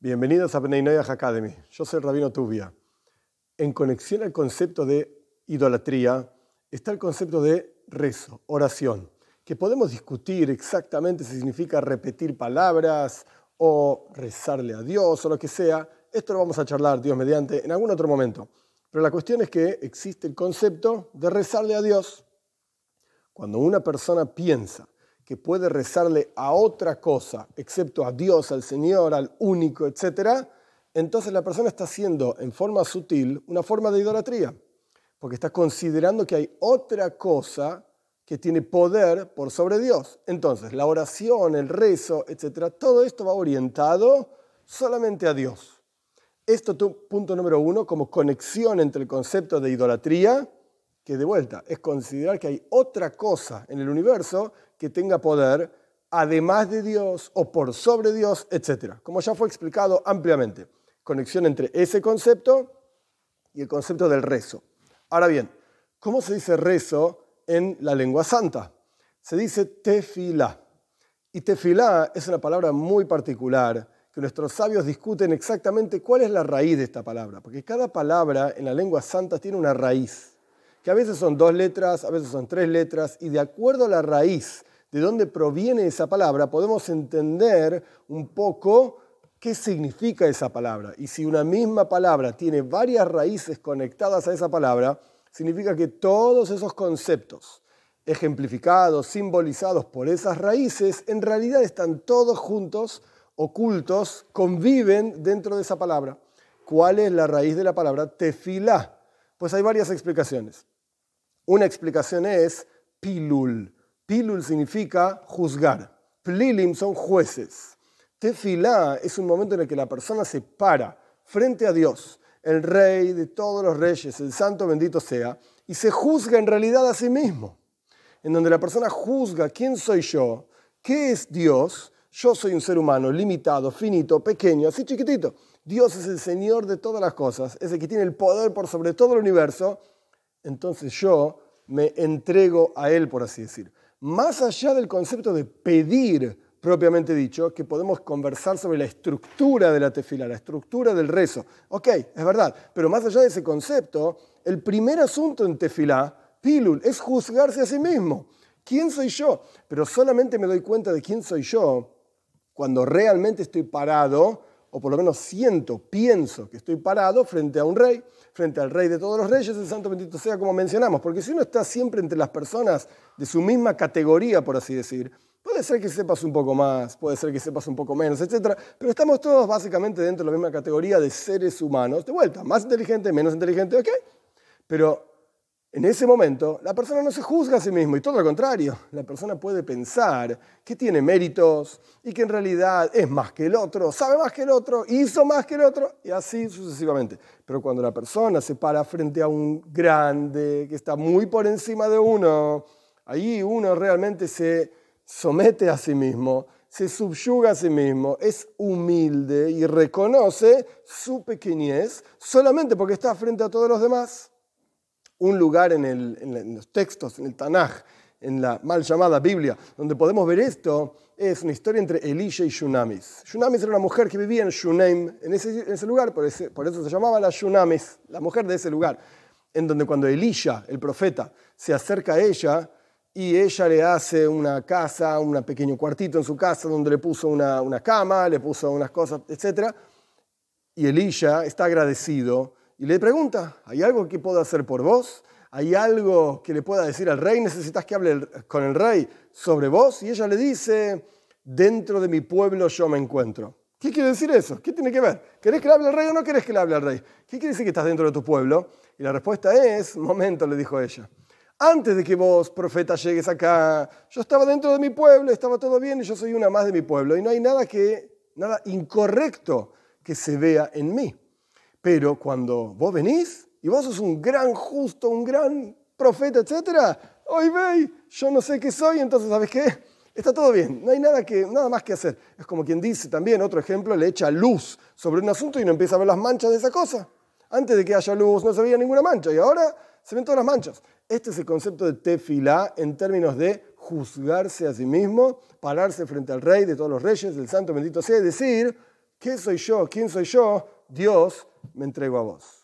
Bienvenidos a Noyaj Academy. Yo soy Rabino Tubia. En conexión al concepto de idolatría está el concepto de rezo, oración, que podemos discutir exactamente si significa repetir palabras o rezarle a Dios o lo que sea. Esto lo vamos a charlar, Dios mediante, en algún otro momento. Pero la cuestión es que existe el concepto de rezarle a Dios. Cuando una persona piensa que puede rezarle a otra cosa, excepto a Dios, al Señor, al único, etc., entonces la persona está haciendo en forma sutil una forma de idolatría, porque está considerando que hay otra cosa que tiene poder por sobre Dios. Entonces, la oración, el rezo, etc., todo esto va orientado solamente a Dios. Esto, punto número uno, como conexión entre el concepto de idolatría que de vuelta es considerar que hay otra cosa en el universo que tenga poder además de Dios o por sobre Dios, etc. Como ya fue explicado ampliamente. Conexión entre ese concepto y el concepto del rezo. Ahora bien, ¿cómo se dice rezo en la lengua santa? Se dice tefilá. Y tefilá es una palabra muy particular que nuestros sabios discuten exactamente cuál es la raíz de esta palabra, porque cada palabra en la lengua santa tiene una raíz que a veces son dos letras, a veces son tres letras, y de acuerdo a la raíz de dónde proviene esa palabra, podemos entender un poco qué significa esa palabra. Y si una misma palabra tiene varias raíces conectadas a esa palabra, significa que todos esos conceptos ejemplificados, simbolizados por esas raíces, en realidad están todos juntos, ocultos, conviven dentro de esa palabra. ¿Cuál es la raíz de la palabra tefilá? Pues hay varias explicaciones. Una explicación es pilul. Pilul significa juzgar. Plilim son jueces. Tefilá es un momento en el que la persona se para frente a Dios, el rey de todos los reyes, el santo bendito sea, y se juzga en realidad a sí mismo. En donde la persona juzga quién soy yo, qué es Dios. Yo soy un ser humano limitado, finito, pequeño, así chiquitito. Dios es el Señor de todas las cosas, es el que tiene el poder por sobre todo el universo, entonces yo me entrego a Él, por así decir. Más allá del concepto de pedir propiamente dicho, que podemos conversar sobre la estructura de la tefila, la estructura del rezo. Ok, es verdad, pero más allá de ese concepto, el primer asunto en tefilá, pilul, es juzgarse a sí mismo. ¿Quién soy yo? Pero solamente me doy cuenta de quién soy yo cuando realmente estoy parado o por lo menos siento, pienso que estoy parado frente a un rey, frente al rey de todos los reyes, el santo bendito sea como mencionamos, porque si uno está siempre entre las personas de su misma categoría, por así decir, puede ser que sepas un poco más, puede ser que sepas un poco menos, etc. Pero estamos todos básicamente dentro de la misma categoría de seres humanos, de vuelta, más inteligente, menos inteligente, ¿ok? Pero en ese momento, la persona no se juzga a sí mismo y todo lo contrario, la persona puede pensar que tiene méritos y que en realidad es más que el otro, sabe más que el otro, hizo más que el otro y así sucesivamente. Pero cuando la persona se para frente a un grande que está muy por encima de uno, ahí uno realmente se somete a sí mismo, se subyuga a sí mismo, es humilde y reconoce su pequeñez solamente porque está frente a todos los demás un lugar en, los textos, en el Tanaj, en la mal llamada Biblia, donde podemos ver esto, es una historia entre Elisha y Shunamis. Shunamis era una mujer que vivía en Shunem, en ese, lugar, por, eso se llamaba la Shunamis, la mujer de ese lugar, en donde cuando Elisha, el profeta, se acerca a ella y ella le hace una casa, un pequeño cuartito en su casa donde le puso una, una cama, le puso unas cosas, etc. Y Elisha está agradecido y le pregunta, ¿hay algo que puedo hacer por vos? ¿Hay algo que le pueda decir al rey? ¿Necesitas que hable con el rey sobre vos? Y ella le dice, dentro de mi pueblo yo me encuentro. ¿Qué quiere decir eso? ¿Qué tiene que ver? ¿Querés que le hable al rey o no querés que le hable al rey? ¿Qué quiere decir que estás dentro de tu pueblo? Y la respuesta es, momento, le dijo ella. Antes de que vos, profeta, llegues acá, yo estaba dentro de mi pueblo, estaba todo bien y yo soy una más de mi pueblo. Y no hay nada, que, nada incorrecto que se vea en mí. Pero cuando vos venís y vos sos un gran justo, un gran profeta, etc., hoy veis, yo no sé qué soy, entonces, ¿sabes qué? Está todo bien, no hay nada, que, nada más que hacer. Es como quien dice también, otro ejemplo, le echa luz sobre un asunto y no empieza a ver las manchas de esa cosa. Antes de que haya luz no se veía ninguna mancha y ahora se ven todas las manchas. Este es el concepto de tefilá en términos de juzgarse a sí mismo, pararse frente al rey de todos los reyes, del santo bendito sea, y decir, ¿Qué soy yo? ¿Quién soy yo? Dios me entrego a vos.